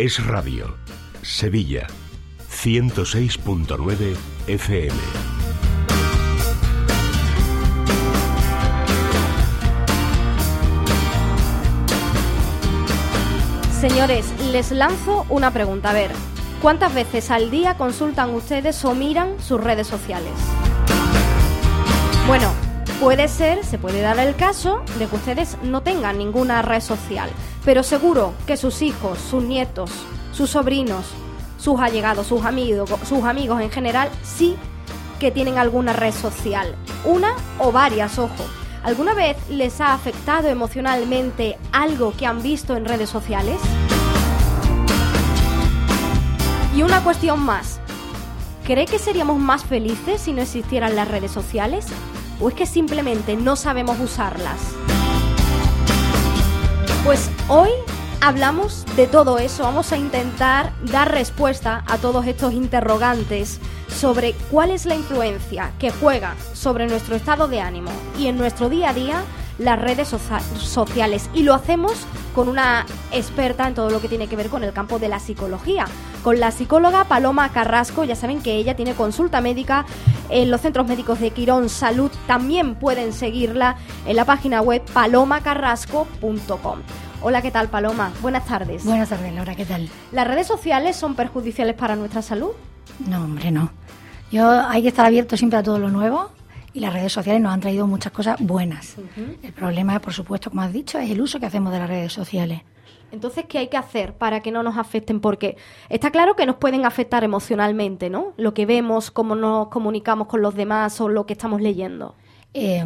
Es Radio, Sevilla, 106.9 FM. Señores, les lanzo una pregunta. A ver, ¿cuántas veces al día consultan ustedes o miran sus redes sociales? Bueno, puede ser, se puede dar el caso de que ustedes no tengan ninguna red social, pero seguro que sus hijos, sus nietos, sus sobrinos, sus allegados, sus amigos, sus amigos en general, sí que tienen alguna red social. Una o varias, ojo. ¿Alguna vez les ha afectado emocionalmente algo que han visto en redes sociales? Y una cuestión más. ¿Cree que seríamos más felices si no existieran las redes sociales? ¿O es que simplemente no sabemos usarlas? Pues hoy hablamos de todo eso, vamos a intentar dar respuesta a todos estos interrogantes sobre cuál es la influencia que juega sobre nuestro estado de ánimo y en nuestro día a día las redes sociales. Y lo hacemos con una experta en todo lo que tiene que ver con el campo de la psicología, con la psicóloga Paloma Carrasco. Ya saben que ella tiene consulta médica en los centros médicos de Quirón Salud. También pueden seguirla en la página web palomacarrasco.com. Hola, ¿qué tal Paloma? Buenas tardes. Buenas tardes, Laura, ¿qué tal? ¿Las redes sociales son perjudiciales para nuestra salud? No, hombre, no. Yo hay que estar abierto siempre a todo lo nuevo y las redes sociales nos han traído muchas cosas buenas. El problema, por supuesto, como has dicho, es el uso que hacemos de las redes sociales. Entonces, ¿qué hay que hacer para que no nos afecten? Porque está claro que nos pueden afectar emocionalmente, ¿no? Lo que vemos, cómo nos comunicamos con los demás o lo que estamos leyendo. Eh,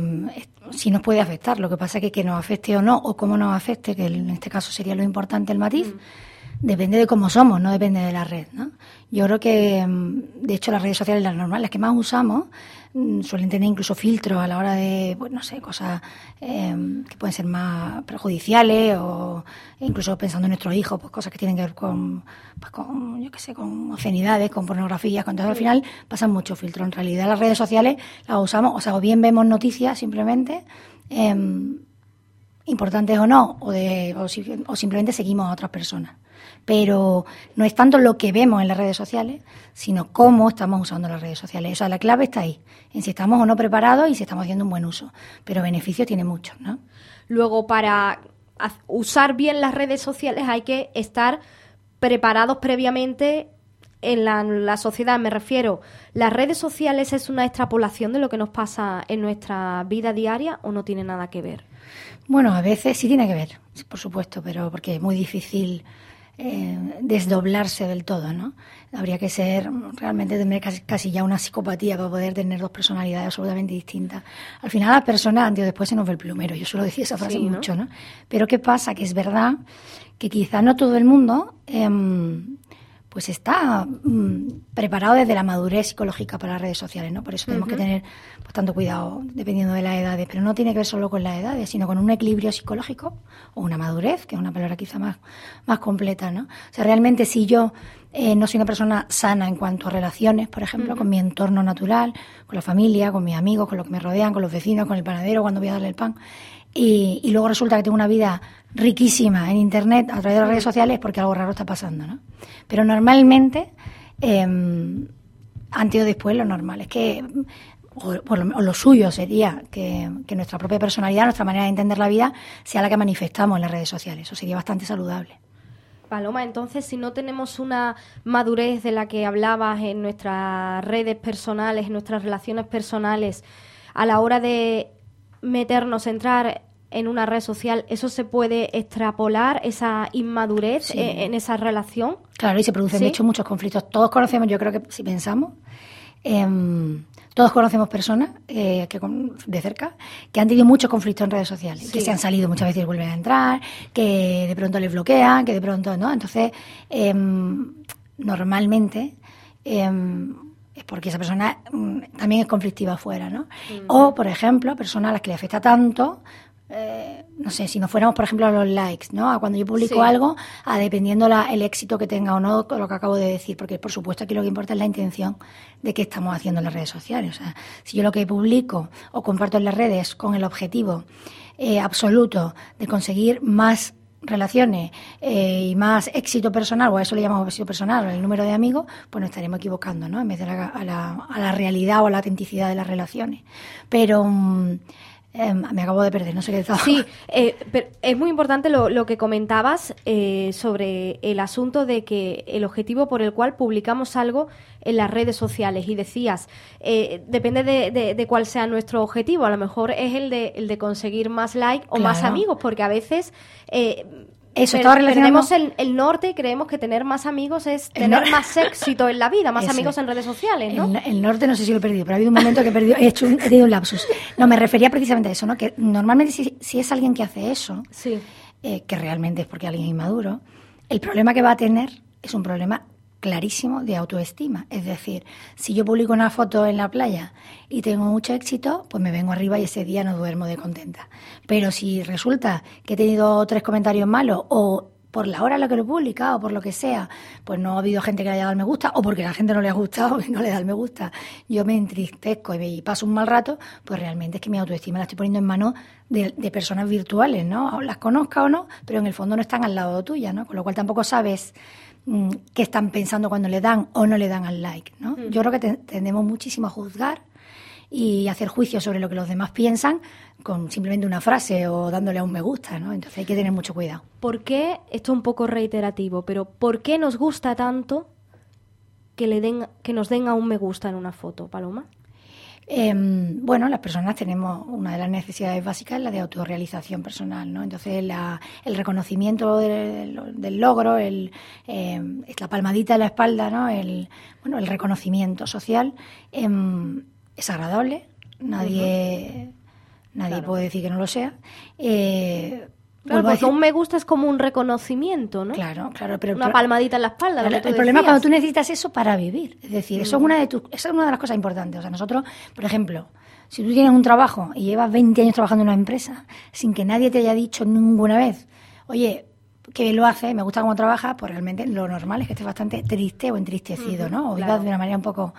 sí nos puede afectar. Lo que pasa es que que nos afecte o no, o cómo nos afecte, que en este caso sería lo importante el matiz, mm. depende de cómo somos, no depende de la red. ¿no? Yo creo que, mm, de hecho, las redes sociales, las normales, las que más usamos, suelen tener incluso filtros a la hora de, pues no sé, cosas em, que pueden ser más perjudiciales o incluso pensando en nuestros hijos, pues cosas que tienen que ver con, pues con yo qué sé, con obscenidades, con pornografía, con todo. Al final pasan mucho filtro. En realidad las redes sociales las usamos, o sea, o bien vemos noticias simplemente, em, importantes o no, o, de, o simplemente seguimos a otras personas pero no es tanto lo que vemos en las redes sociales, sino cómo estamos usando las redes sociales. O sea, la clave está ahí, en si estamos o no preparados y si estamos haciendo un buen uso. Pero beneficios tiene muchos, ¿no? Luego, para usar bien las redes sociales hay que estar preparados previamente en la, la, sociedad, me refiero, ¿las redes sociales es una extrapolación de lo que nos pasa en nuestra vida diaria o no tiene nada que ver? Bueno, a veces sí tiene que ver, por supuesto, pero porque es muy difícil eh, desdoblarse del todo, ¿no? Habría que ser realmente tener casi, ya una psicopatía para poder tener dos personalidades absolutamente distintas. Al final la persona antes o después se nos ve el plumero. Yo suelo decir esa frase mucho, ¿no? Pero ¿qué pasa? Que es verdad que quizá no todo el mundo em, pues está mm, preparado desde la madurez psicológica para las redes sociales, ¿no? Por eso tenemos que tener pues, tanto cuidado dependiendo de las edades, pero no tiene que ver solo con las edades, sino con un equilibrio psicológico o una madurez, que es una palabra quizá más, más completa, ¿no? O sea, realmente si yo eh, no soy una persona sana en cuanto a relaciones, por ejemplo, con mi entorno natural, con la familia, con mis amigos, con los que me rodean, con los vecinos, con el panadero, cuando voy a darle el pan, y, y luego resulta que tengo una vida riquísima en Internet a través de las redes sociales porque algo raro está pasando, ¿no? Pero normalmente, eh, antes o después, lo normal es que, o, lo, suyo sería que, nuestra propia personalidad, nuestra manera de entender la vida, sea la que manifestamos en las redes sociales. Eso sería bastante saludable. Paloma, entonces si no tenemos una madurez de la que hablabas en nuestras redes personales, en nuestras relaciones personales, a la hora de meternos, entrar en una red social, ¿eso se puede extrapolar, esa inmadurez eh, en, esa relación? Claro, y se producen de hecho muchos conflictos. Todos conocemos, yo creo que si pensamos, em, todos conocemos personas eh, que de cerca que han tenido muchos conflictos en redes sociales, que se han salido muchas veces y vuelven a entrar, que de pronto les bloquean, que de pronto no. Entonces, em, normalmente em, es porque esa persona mm, también es conflictiva afuera, ¿no? Mm. O, por ejemplo, personas a las que le afecta tanto eh, no sé, si nos fuéramos, por ejemplo, a los likes, ¿no? A cuando yo publico algo, a dependiendo la, el éxito que tenga o no, lo que acabo de decir, porque por supuesto aquí lo que importa es la intención de qué estamos haciendo en las redes sociales. O sea, si yo lo que publico o comparto en las redes con el objetivo eh, absoluto de conseguir más relaciones eh, y más éxito personal, o a eso le llamamos éxito personal, el número de amigos, pues nos estaremos equivocando, ¿no? En vez de la, a, la, a, la, realidad o a la autenticidad de las relaciones. Pero um, eh, me acabo de perder, no sé qué estaba. Sí, eh, pero es muy importante lo, lo que comentabas eh, sobre el asunto de que el objetivo por el cual publicamos algo en las redes sociales y decías, eh, depende de, de, de, cuál sea nuestro objetivo, a lo mejor es el de, el de conseguir más like o claro. más amigos, porque a veces... Eso estaba relacionado. Tenemos el, el, norte y creemos que tener más amigos es tener más éxito en la vida, más eso. amigos en redes sociales, ¿no? El, el, norte no sé si lo he perdido, pero ha habido un momento que he, perdido, he, hecho un, he tenido un lapsus. No, me refería precisamente a eso, ¿no? Que normalmente si, si es alguien que hace eso, sí. eh, que realmente es porque alguien es inmaduro, el problema que va a tener es un problema clarísimo de autoestima. Es decir, si yo publico una foto en la playa y tengo mucho éxito, pues me vengo arriba y ese día no duermo de contenta. Pero si resulta que he tenido tres comentarios malos o por la hora en la que lo he publicado, por lo que sea, pues no ha habido gente que le haya dado me gusta, o porque la gente no le ha gustado y no le da el me gusta, yo me entristezco y paso un mal rato, pues realmente es que mi autoestima la estoy poniendo en manos de, de, personas virtuales, ¿no? Las conozca o no, pero en el fondo no están al lado tuya, ¿no? Con lo cual tampoco sabes mmm, qué están pensando cuando le dan o no le dan al like, ¿no? Mm. Yo creo que te, tendemos muchísimo a juzgar y hacer juicios sobre lo que los demás piensan con simplemente una frase o dándole a un me gusta, ¿no? Entonces hay que tener mucho cuidado. ¿Por qué, esto es un poco reiterativo, pero ¿por qué nos gusta tanto que, le den, que nos den a un me gusta en una foto, Paloma? Eh, bueno, las personas tenemos una de las necesidades básicas, la de autorrealización personal, ¿no? Entonces, la, el reconocimiento del, del logro, el, eh, la palmadita de la espalda, ¿no? El, bueno, el reconocimiento social eh, es agradable, nadie, uh -huh. nadie claro. puede decir que no lo sea. Claro, porque un me gusta es como un reconocimiento, ¿no? Claro, claro, pero una palmadita en la espalda. El problema es cuando tú necesitas eso para vivir, es decir, mm. eso es una de tus, esa es una de las cosas importantes. O sea, nosotros, por ejemplo, si tú tienes un trabajo y llevas 20 años trabajando en una empresa sin que nadie te haya dicho ninguna vez, oye, que lo hace, me gusta cómo trabaja, pues realmente lo normal es que estés bastante triste o entristecido, ¿no? O vivas claro. de una manera un poco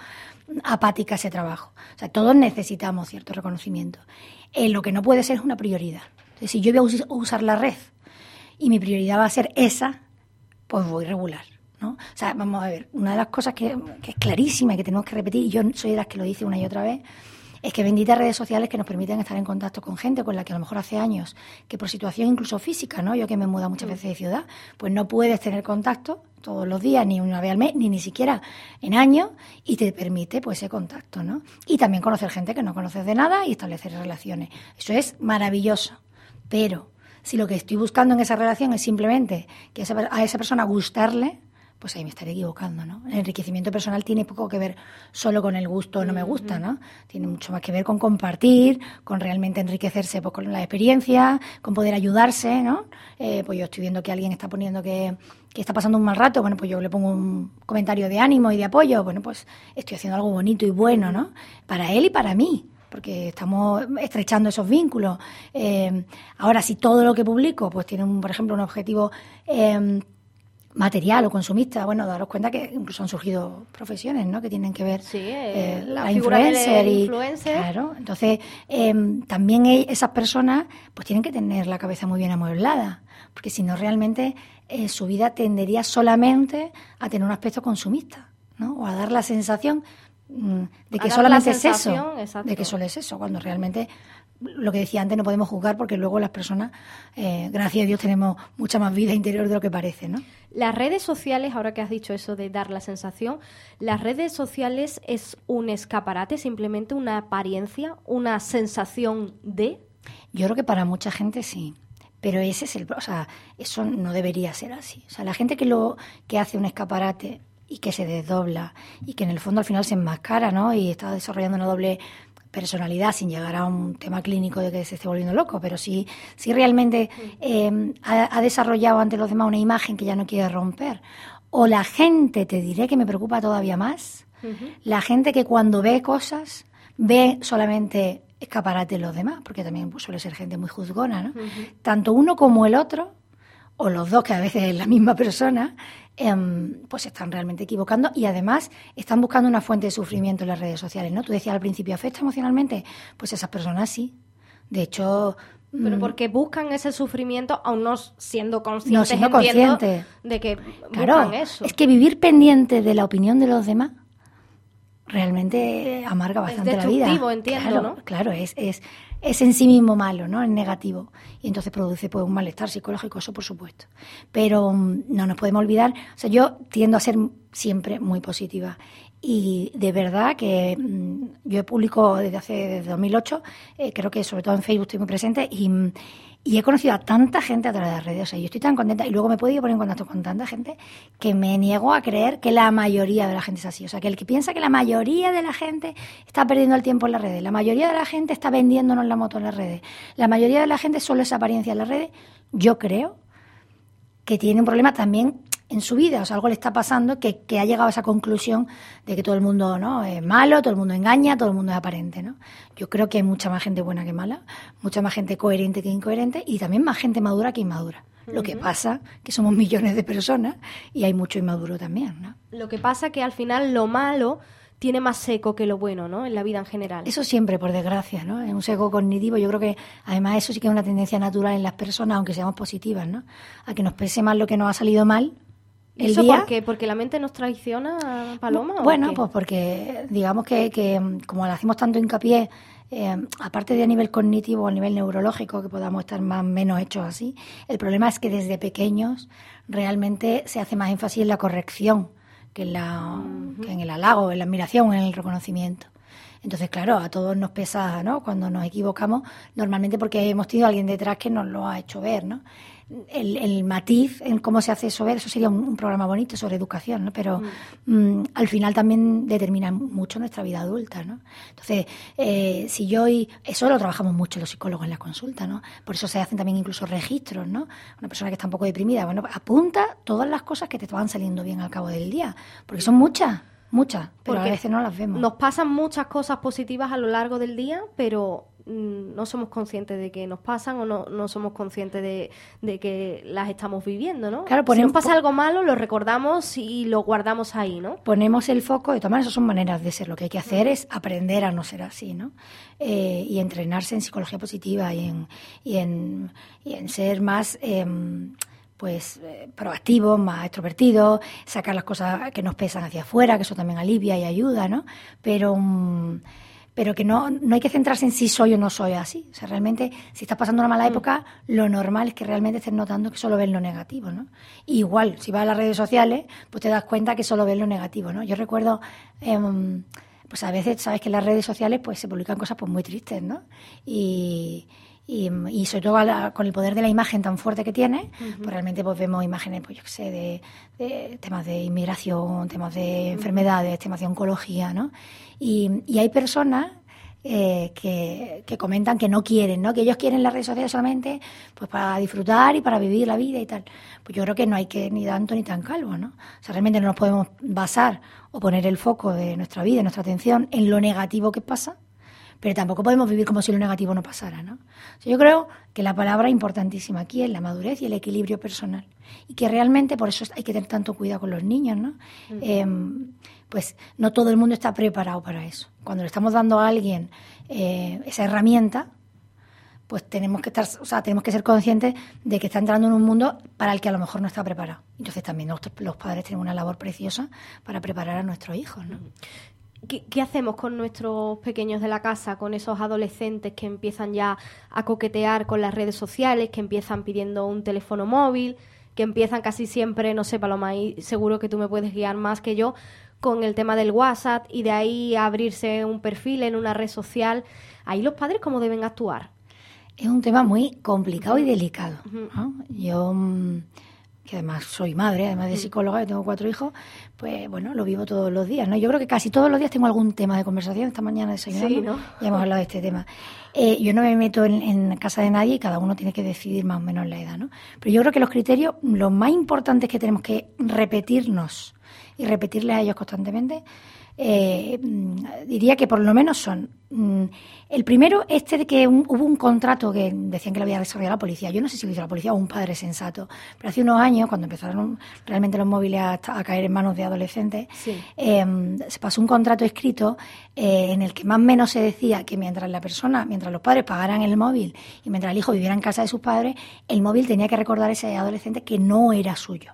apática ese trabajo. O sea, todos necesitamos cierto reconocimiento. Eh, lo que no puede ser es una prioridad. Entonces, si yo voy a usar la red y mi prioridad va a ser esa, pues voy regular. ¿no? O sea, vamos a ver, una de las cosas que, que es clarísima y que tenemos que repetir, y yo soy de las que lo dice una y otra vez, es que benditas redes sociales que nos permiten estar en contacto con gente con la que a lo mejor hace años, que por situación incluso física, ¿no? Yo que me he mudado muchas veces de ciudad, pues no puedes tener contacto todos los días, ni una vez al mes, ni ni siquiera en años, y te permite pues ese contacto, ¿no? Y también conocer gente que no conoces de nada y establecer relaciones. Eso es maravilloso. Pero si lo que estoy buscando en esa relación es simplemente que a esa persona gustarle, pues ahí me estaré equivocando, ¿no? El enriquecimiento personal tiene poco que ver solo con el gusto o no me gusta, ¿no? Tiene mucho más que ver con compartir, con realmente enriquecerse pues, con la experiencia, con poder ayudarse, ¿no? Eh, pues yo estoy viendo que alguien está poniendo que, que está pasando un mal rato, bueno, pues yo le pongo un comentario de ánimo y de apoyo, bueno, pues estoy haciendo algo bonito y bueno, ¿no? Para él y para mí porque estamos estrechando esos vínculos. Eh, ahora, si todo lo que publico, pues tiene, un, por ejemplo, un objetivo eh, material o consumista, bueno, daros cuenta que incluso han surgido profesiones, ¿no? Que tienen que ver sí, eh, la, la influencer y influencer. claro, entonces eh, también esas personas pues tienen que tener la cabeza muy bien amueblada, porque si no realmente eh, su vida tendería solamente a tener un aspecto consumista, ¿no? O a dar la sensación de que solamente es eso, exacto. de que solo es eso, cuando realmente lo que decía antes, no podemos juzgar porque luego las personas, eh, gracias a Dios, tenemos mucha más vida interior de lo que parece, ¿no? Las redes sociales, ahora que has dicho eso de dar la sensación, las redes sociales es un escaparate, simplemente una apariencia, una sensación de. Yo creo que para mucha gente sí. Pero ese es el, o sea, eso no debería ser así. O sea, la gente que lo que hace un escaparate y que se desdobla y que en el fondo al final se enmascara, ¿no? Y está desarrollando una doble personalidad sin llegar a un tema clínico de que se esté volviendo loco, pero sí, sí realmente eh, ha, ha, desarrollado ante los demás una imagen que ya no quiere romper. O la gente, te diré que me preocupa todavía más, uh -huh. la gente que cuando ve cosas ve solamente escaparate de los demás, porque también pues, suele ser gente muy juzgona, ¿no? Uh -huh. Tanto uno como el otro, o los dos, que a veces es la misma persona, eh, pues se están realmente equivocando y además están buscando una fuente de sufrimiento en las redes sociales, ¿no? Tú decías al principio, ¿afecta emocionalmente? Pues esas personas sí. De hecho, Pero mm, porque buscan ese sufrimiento, aún no siendo conscientes, siendo entiendo, conscientes. de que Claro, buscan eso. es que vivir pendiente de la opinión de los demás realmente amarga Es bastante la vida. entiendo, claro, ¿no? Claro, es, es, es en sí mismo malo, ¿no? Es negativo. Y entonces produce pues, un malestar psicológico, eso por supuesto. Pero mm, no nos podemos olvidar, o sea, yo tiendo a ser siempre muy positiva. Y de verdad que mm, yo publico desde hace desde 2008, eh, creo que sobre todo en Facebook estoy muy presente y, mm, y he conocido a tanta gente a través de las redes. O sea, yo estoy tan contenta y luego me he podido poner en contacto con tanta gente que me niego a creer que la mayoría de la gente es así. O sea, que el que piensa que la mayoría de la gente está perdiendo el tiempo en las redes, la mayoría de la gente está vendiéndonos la moto en las redes, la mayoría de la gente solo es apariencia en las redes, yo creo que tiene un problema también en su vida, o sea, algo le está pasando que, que ha llegado a esa conclusión de que todo el mundo ¿no? es malo, todo el mundo engaña, todo el mundo es aparente. ¿no? Yo creo que hay mucha más gente buena que mala, mucha más gente coherente que incoherente y también más gente madura que inmadura. Lo que pasa que somos millones de personas y hay mucho inmaduro también. ¿no? Lo que pasa que al final lo malo tiene más seco que lo bueno, ¿no? En la vida en general. Eso siempre, por desgracia, ¿no? Es un seco cognitivo. Yo creo que además eso sí que es una tendencia natural en las personas, aunque seamos positivas, ¿no? A que nos pese más lo que nos ha salido mal el ¿Eso día. por qué? ¿Porque la mente nos traiciona, Paloma? Bueno, pues porque digamos que, que, mm, como le hacemos tanto hincapié, eh, aparte de a nivel cognitivo o a nivel neurológico, que podamos estar más menos hechos así, el problema es que desde pequeños realmente se hace más énfasis en la corrección que en, la, que en el halago, en la admiración, en el reconocimiento. Entonces, claro, a todos nos pesa, ¿no? Cuando nos equivocamos, normalmente porque hemos tenido a alguien detrás que nos lo ha hecho ver, ¿no? El, el matiz en cómo se hace eso ver, eso sería un, un programa bonito sobre educación, ¿no? Pero mm, al final también determina mucho nuestra vida adulta, ¿no? Entonces, eh, si yo y eso lo trabajamos mucho los psicólogos en la consulta, ¿no? Por eso se hacen también incluso registros, ¿no? Una persona que está un poco deprimida, bueno, apunta todas las cosas que te van saliendo bien al cabo del día, porque son muchas, muchas, pero Porque a veces no las vemos. Nos pasan muchas cosas positivas a lo largo del día, pero mm, no somos conscientes de que nos pasan o no, no somos conscientes de, de que las estamos viviendo, ¿no? Claro, si ponemos- nos pasa algo malo, lo recordamos y lo guardamos ahí, ¿no? ponemos el foco, de todas maneras, eso son maneras de ser. Lo que hay que hacer es aprender a no ser así, ¿no? Eh, y entrenarse en psicología positiva y en, y en, y en ser más, em, pues, eh, proactivos, más extrovertidos, sacar las cosas que nos pesan hacia afuera, que eso también alivia y ayuda, ¿no? Pero. mm, pero que no, no hay que centrarse en si soy o no soy así. O sea, realmente, si estás pasando una mala época, lo normal es que realmente estés notando que solo ves lo negativo, ¿no? Igual, si vas a las redes sociales, pues te das cuenta que solo ves lo negativo, ¿no? Yo recuerdo, em, pues a veces, sabes que en las redes sociales pues se publican cosas pues muy tristes, ¿no? Y, y, y sobre todo la- con el poder de la imagen tan fuerte que tiene, pues realmente pues vemos imágenes, pues yo qué sé, de, de temas de inmigración, temas de enfermedades, temas de oncología, ¿no? Y, y hay personas eh, que, que comentan que no quieren, ¿no? Que ellos quieren las redes sociales solamente pues para disfrutar y para vivir la vida y tal. Pues yo creo que no hay que ni tanto ni tan calvo, ¿no? O sea, realmente no nos podemos basar o poner el foco de nuestra vida, nuestra atención en lo negativo que pasa, pero tampoco podemos vivir como si lo negativo no pasara, ¿no? Yo creo que la palabra importantísima aquí es la madurez y el equilibrio personal. Y que realmente por eso hay que tener tanto cuidado con los niños, ¿no? Em, pues no todo el mundo está preparado para eso. Cuando le estamos dando a alguien eh, esa herramienta, pues tenemos que estar, o sea, tenemos que ser conscientes de que está entrando en un mundo para el que a lo mejor no está preparado. Entonces también nosotros, los padres tenemos una labor preciosa para preparar a nuestros hijos, ¿no? ¿Qué, qué hacemos con nuestros pequeños de la casa, con esos adolescentes que empiezan ya a coquetear con las redes sociales, que empiezan pidiendo un teléfono móvil, que empiezan casi siempre, no sé, Paloma, ahí seguro que tú me puedes guiar más que yo, con el tema del WhatsApp y de ahí abrirse un perfil en una red social? Ahí los padres, ¿cómo deben actuar? Es un tema muy complicado y delicado. ¿no? Yo, mm, que además soy madre, además de psicóloga, y tengo cuatro hijos, pues bueno, lo vivo todos los días. ¿no? Yo creo que casi todos los días tengo algún tema de conversación. Esta mañana desayunando Sí, ¿no? ya hemos hablado de este tema. Eh, yo no me meto en, en casa de nadie y cada uno tiene que decidir más o menos la edad. ¿no? Pero yo creo que los criterios, lo más importantes que tenemos que repetirnos y repetirles a ellos constantemente eh, mm, diría que por lo menos son mm, el primero, este de que hubo un contrato que decían que lo había desarrollado la policía. Yo no sé si lo hizo la policía o un padre sensato, pero hace unos años, cuando empezaron realmente los móviles a, caer en manos de adolescentes, em, se pasó un contrato escrito eh, en el que más o menos se decía que mientras la persona, mientras los padres pagaran el móvil y mientras el hijo viviera en casa de sus padres, el móvil tenía que recordar a ese adolescente que no era suyo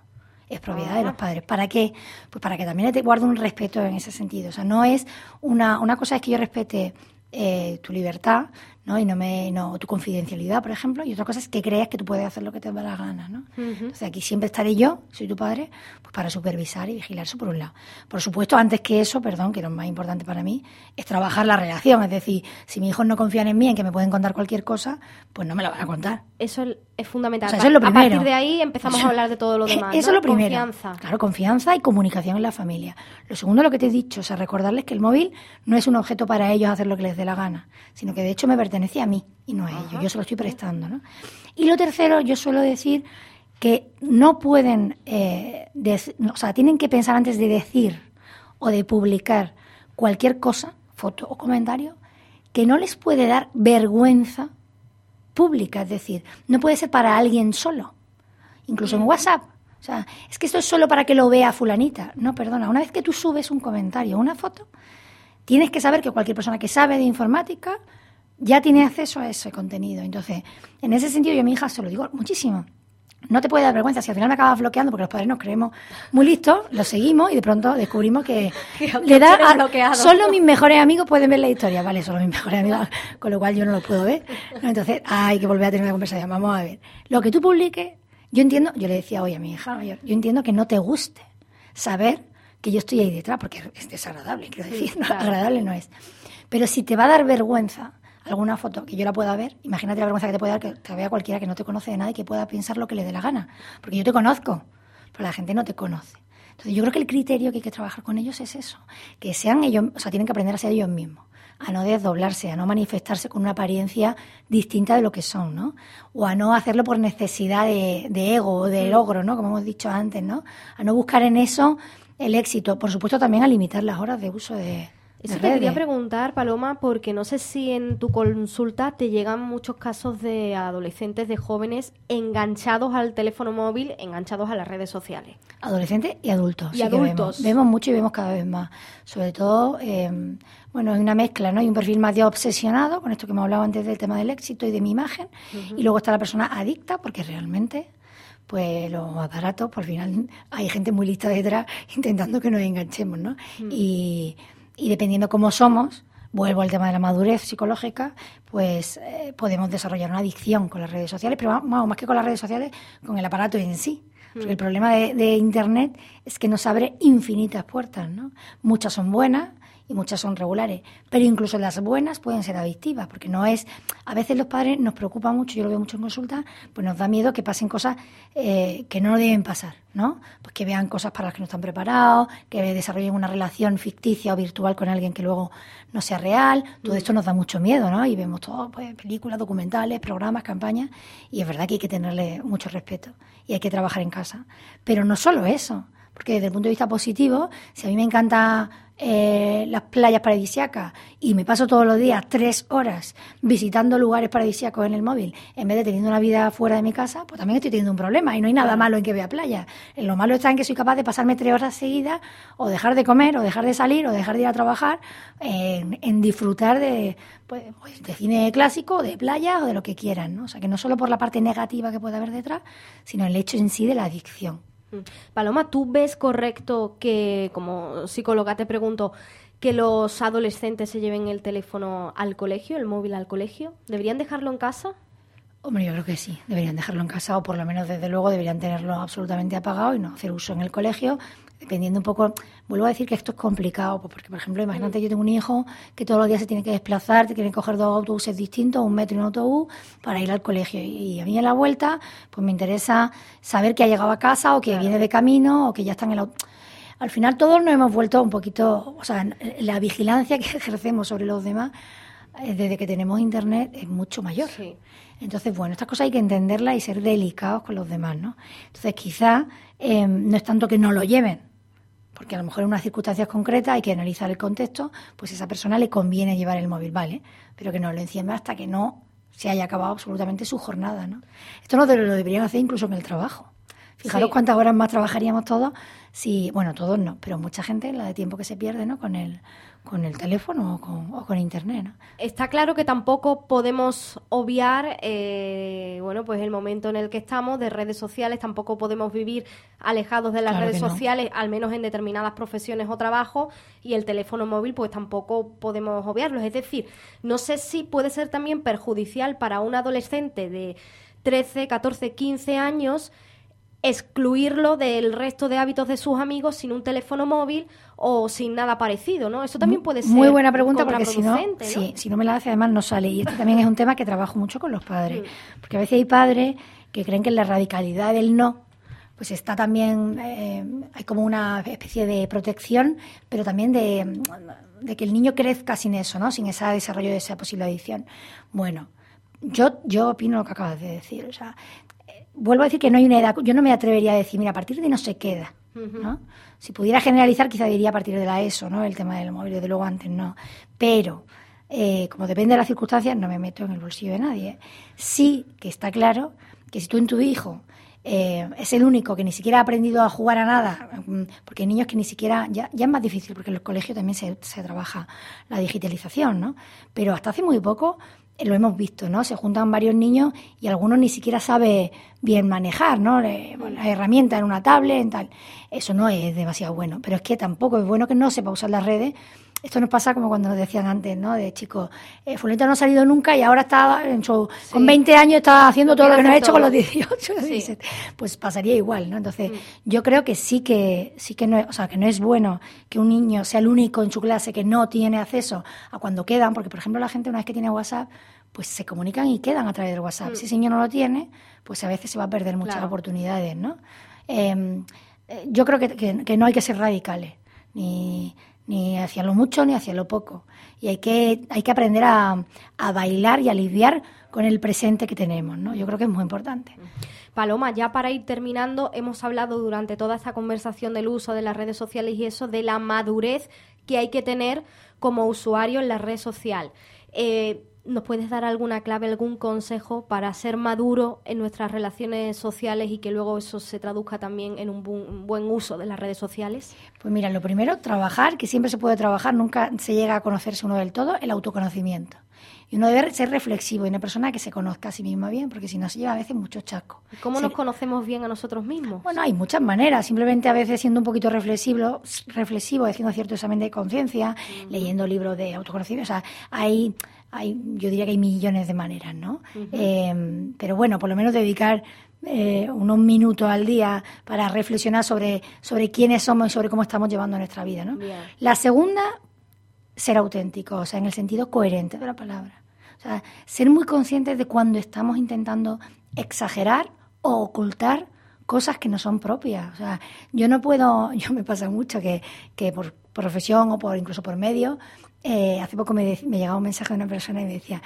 es propiedad de los padres. ¿Para qué? Pues para que también te guarde un respeto en ese sentido. O sea, no es una, una cosa es que yo respete eh, tu libertad ¿no? y no me no tu confidencialidad, por ejemplo, y otra cosa es que creas que tú puedes hacer lo que te da la gana. ¿no? Entonces aquí siempre estaré yo, soy tu padre, pues para supervisar y vigilar eso por un lado. Por supuesto, antes que eso, perdón, que lo más importante para mí, es trabajar la relación. Es decir, si mis hijos no confían en mí, en que me pueden contar cualquier cosa, pues no me lo van a contar. Eso es fundamental. eso es lo primero. A partir de ahí empezamos a hablar de todo lo demás. Eso es lo primero. Confianza. Claro, confianza y comunicación en la familia. Lo segundo, lo que te he dicho, o sea, recordarles que el móvil no es un objeto para ellos hacer lo que les dé la gana, sino que de hecho me pertenece a mí y no a ellos. Yo se lo estoy prestando. ¿no? Y lo tercero, yo suelo decir que no pueden, eh, o sea, tienen que pensar antes de decir o de publicar cualquier cosa, foto o comentario, que no les puede dar vergüenza pública, es decir, no puede ser para alguien solo, incluso en WhatsApp. O sea, es que esto es solo para que lo vea fulanita. No, perdona, una vez que tú subes un comentario o una foto, tienes que saber que cualquier persona que sabe de informática ya tiene acceso a ese contenido. Entonces, en ese sentido yo a mi hija se lo digo muchísimo. No te puede dar vergüenza si al final me acabas bloqueando porque los padres nos creemos muy listos, lo seguimos y de pronto descubrimos que le da a, solo mis mejores amigos pueden ver la historia, vale, solo mis mejores amigos, con lo cual yo no lo puedo ver. Entonces, hay que volver a tener una conversación. Vamos a ver. Lo que tú publiques, yo entiendo, yo le decía hoy a mi hija, yo, entiendo que no te guste saber que yo estoy ahí detrás, porque es desagradable, quiero decir, agradable no es. Pero si te va a dar vergüenza alguna foto que yo la pueda ver, imagínate la vergüenza que te puede dar que te vea cualquiera que no te conoce de nada y que pueda pensar lo que le dé la gana. Porque yo te conozco, pero la gente no te conoce. Entonces yo creo que el criterio que hay que trabajar con ellos es eso, que sean ellos, o sea, tienen que aprender a ser ellos mismos, a no desdoblarse, a no manifestarse con una apariencia distinta de lo que son, ¿no? O a no hacerlo por necesidad de, de ego o de logro, ¿no? Como hemos dicho antes, ¿no? A no buscar en eso el éxito. Por supuesto también a limitar las horas de uso de, eso te quería preguntar, Paloma, porque no sé si en tu consulta te llegan muchos casos de adolescentes, de jóvenes enganchados al teléfono móvil, enganchados a las redes sociales. Adolescentes y adultos. Y adultos. Vemos. mucho y vemos cada vez más. Sobre todo, eh, bueno, hay una mezcla, ¿no? Hay un perfil más de obsesionado, con esto que hemos hablado antes del tema del éxito y de mi imagen, y luego está la persona adicta, porque realmente pues los aparatos, por final hay gente muy lista detrás intentando que nos enganchemos, ¿no? Y y dependiendo cómo somos, vuelvo al tema de la madurez psicológica, pues eh, podemos desarrollar una adicción con las redes sociales, pero más que con las redes sociales, con el aparato en sí. Porque el mm. problema de, de, Internet es que nos abre infinitas puertas, ¿no? Muchas son buenas, y muchas son regulares. Pero incluso las buenas pueden ser adictivas, porque no es. A veces los padres nos preocupan mucho, yo lo veo mucho en consulta, pues nos da miedo que pasen cosas eh, que no deben pasar, ¿no? Pues que vean cosas para las que no están preparados, que desarrollen una relación ficticia o virtual con alguien que luego no sea real. Todo esto nos da mucho miedo, ¿no? Y vemos todo, pues, películas, documentales, programas, campañas, y es verdad que hay que tenerle mucho respeto y hay que trabajar en casa. Pero no solo eso, porque desde el punto de vista positivo, si a mí me encanta eh, las playas paradisíacas y me paso todos los días tres horas visitando lugares paradisíacos en el móvil en vez de teniendo una vida fuera de mi casa, pues también estoy teniendo un problema y no hay nada malo en que vea playa. Lo malo está en que soy capaz de pasarme tres horas seguidas o dejar de comer o dejar de salir o dejar de ir a trabajar en, disfrutar de, pues, pues, de cine clásico, de playa o de lo que quieran. ¿no? O sea, que no solo por la parte negativa que puede haber detrás, sino el hecho en sí de la adicción. Mm. Paloma, ¿tú ves correcto que, como psicóloga te pregunto, que los adolescentes se lleven el teléfono al colegio, el móvil al colegio? ¿Deberían dejarlo en casa? Hombre, yo creo que sí, deberían dejarlo en casa o por lo menos desde luego deberían tenerlo absolutamente apagado y no hacer uso en el colegio, dependiendo un poco, vuelvo a decir que esto es complicado, pues porque por ejemplo, imagínate yo tengo un hijo que todos los días se tiene que desplazar, te tiene que coger dos autobuses distintos, un metro y un autobús para ir al colegio. Y a mí en la vuelta pues me interesa saber que ha llegado a casa o que viene de camino o que ya está en el auto al final todos nos hemos vuelto un poquito, o sea, la vigilancia que ejercemos sobre los demás eh, desde que tenemos internet es mucho mayor. Entonces, bueno, estas cosas hay que entenderlas y ser delicados con los demás, ¿no? Entonces, quizás eh, no es tanto que no lo lleven, porque a lo mejor en unas circunstancias concretas hay que analizar el contexto, pues a esa persona le conviene llevar el móvil, ¿vale? Pero que no lo encienda hasta que no se haya acabado absolutamente su jornada, ¿no? Esto no lo deberían hacer incluso en el trabajo. Fijaros cuántas horas más trabajaríamos todos si, bueno, todos no, pero mucha gente, la de tiempo que se pierde, ¿no? Con el, con el teléfono o con, o con internet. ¿no? Está claro que tampoco podemos obviar eh, bueno pues el momento en el que estamos de redes sociales, tampoco podemos vivir alejados de las redes sociales, al menos en determinadas profesiones o trabajos, y el teléfono móvil pues tampoco podemos obviarlo. Es decir, no sé si puede ser también perjudicial para un adolescente de 13, 14, 15 años excluirlo del resto de hábitos de sus amigos sin un teléfono móvil o sin nada parecido, ¿no? Eso también puede ser muy buena pregunta porque si no, si no me la hace además no sale y este también es un tema que trabajo mucho con los padres, mm. porque a veces hay padres que creen que la radicalidad del no pues está también eh, hay como una especie de protección, pero también de, de que el niño crezca sin eso, ¿no? Sin ese desarrollo de esa posible adicción. Bueno, yo, yo opino lo que acabas de decir. O sea, vuelvo a decir que no hay una edad, yo no me atrevería a decir, mira, a partir de no se queda, ¿no? Si pudiera generalizar, quizá diría a partir de la ESO, ¿no? El tema del móvil, desde luego antes no. Pero, eh, como depende de las circunstancias, no me meto en el bolsillo de nadie. Sí que está claro que si tú en tu hijo eh, es el único que ni siquiera ha aprendido a jugar a nada, mm, porque hay niños que ni siquiera, ya, ya es más difícil, porque en los colegios también se, se trabaja la digitalización, ¿no? Pero hasta hace muy poco lo hemos visto, ¿no? Se juntan varios niños y algunos ni siquiera sabe bien manejar, ¿no? la herramienta en una tablet, en tal. Eso no es demasiado bueno, pero es que tampoco es bueno que no sepa usar las redes esto nos pasa como cuando nos decían antes, ¿no? De chicos, eh, Fulento no ha salido nunca y ahora está en su, con 20 años está haciendo todo lo que no ha hecho con los 18. Pues pasaría igual, ¿no? Entonces, mm. yo creo que sí que sí que no, o sea, que no es bueno que un niño sea el único en su clase que no tiene acceso a cuando quedan, porque por ejemplo la gente una vez que tiene WhatsApp, pues se comunican y quedan a través del WhatsApp. Mm. Si ese niño no lo tiene, pues a veces se va a perder muchas oportunidades, ¿no? Em, eh, yo creo que, que no hay que ser radicales ni ni hacia lo mucho ni hacia lo poco. Y hay que, hay que aprender a, a bailar y a lidiar con el presente que tenemos, ¿no? Yo creo que es muy importante. Paloma, ya para ir terminando, hemos hablado durante toda esta conversación del uso de las redes sociales y eso, de la madurez que hay que tener como usuario en la red social. Eh, ¿Nos puedes dar alguna clave, algún consejo para ser maduro en nuestras relaciones sociales y que luego eso se traduzca también en un, buen uso de las redes sociales? Pues mira, lo primero, trabajar, que siempre se puede trabajar, nunca se llega a conocerse uno del todo, el autoconocimiento. Y uno debe ser reflexivo y una persona que se conozca a sí misma bien, porque si no se lleva a veces mucho chasco. ¿Cómo nos conocemos bien a nosotros mismos? Bueno, hay muchas maneras. Simplemente a veces siendo un poquito reflexivo, reflexivo haciendo cierto examen de conciencia, leyendo libros de autoconocimiento. O sea, hay hay, yo diría que hay millones de maneras, ¿no? Eh, pero bueno, por lo menos dedicar eh, unos minutos al día para reflexionar sobre, sobre quiénes somos y sobre cómo estamos llevando nuestra vida, ¿no? La segunda, ser auténtico, o sea, en el sentido coherente de la palabra. O sea, ser muy conscientes de cuando estamos intentando exagerar o ocultar cosas que no son propias. O sea, yo no puedo, yo me pasa mucho que, que por profesión o por incluso por medio, eh, hace poco me, me llegaba un mensaje de una persona y me decía,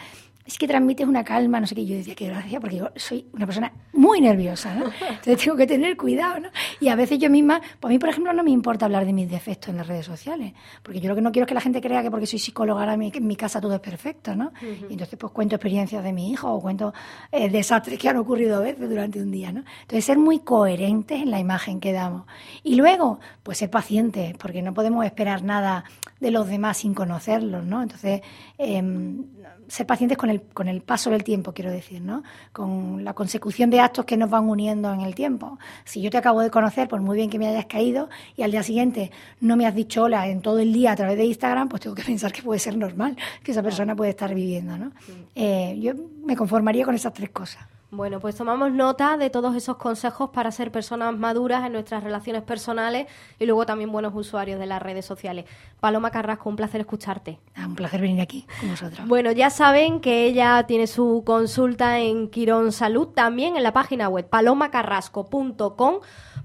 es que transmites una calma, no sé qué. Yo decía que gracia, porque yo soy una persona muy nerviosa, ¿no? Entonces tengo que tener cuidado, ¿no? Y a veces yo misma, pues a mí, por ejemplo, no me importa hablar de mis defectos en las redes sociales, porque yo lo que no quiero es que la gente crea que porque soy psicóloga ahora en mi casa todo es perfecto, ¿no? Y entonces pues cuento experiencias de mi hijo o cuento eh, desastres que han ocurrido a veces durante un día, ¿no? Entonces ser muy coherentes en la imagen que damos. Y luego, pues ser pacientes, porque no podemos esperar nada de los demás sin conocerlos, ¿no? Entonces, em, ser pacientes con el, con el paso del tiempo, quiero decir, ¿no? Con la consecución de actos que nos van uniendo en el tiempo. Si yo te acabo de conocer, por muy bien que me hayas caído, y al día siguiente no me has dicho hola en todo el día a través de Instagram, pues tengo que pensar que puede ser normal, que esa persona puede estar viviendo, ¿no? Eh, yo me conformaría con esas tres cosas. Bueno, pues tomamos nota de todos esos consejos para ser personas maduras en nuestras relaciones personales y luego también buenos usuarios de las redes sociales. Paloma Carrasco, un placer escucharte. Ah, un placer venir aquí con vosotros. Bueno, ya saben que ella tiene su consulta en Quirón Salud, también en la página web palomacarrasco.com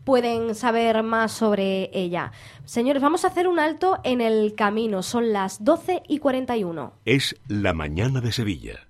pueden saber más sobre ella. Señores, vamos a hacer un alto en el camino. Son las 12 y 41. Es la mañana de Sevilla.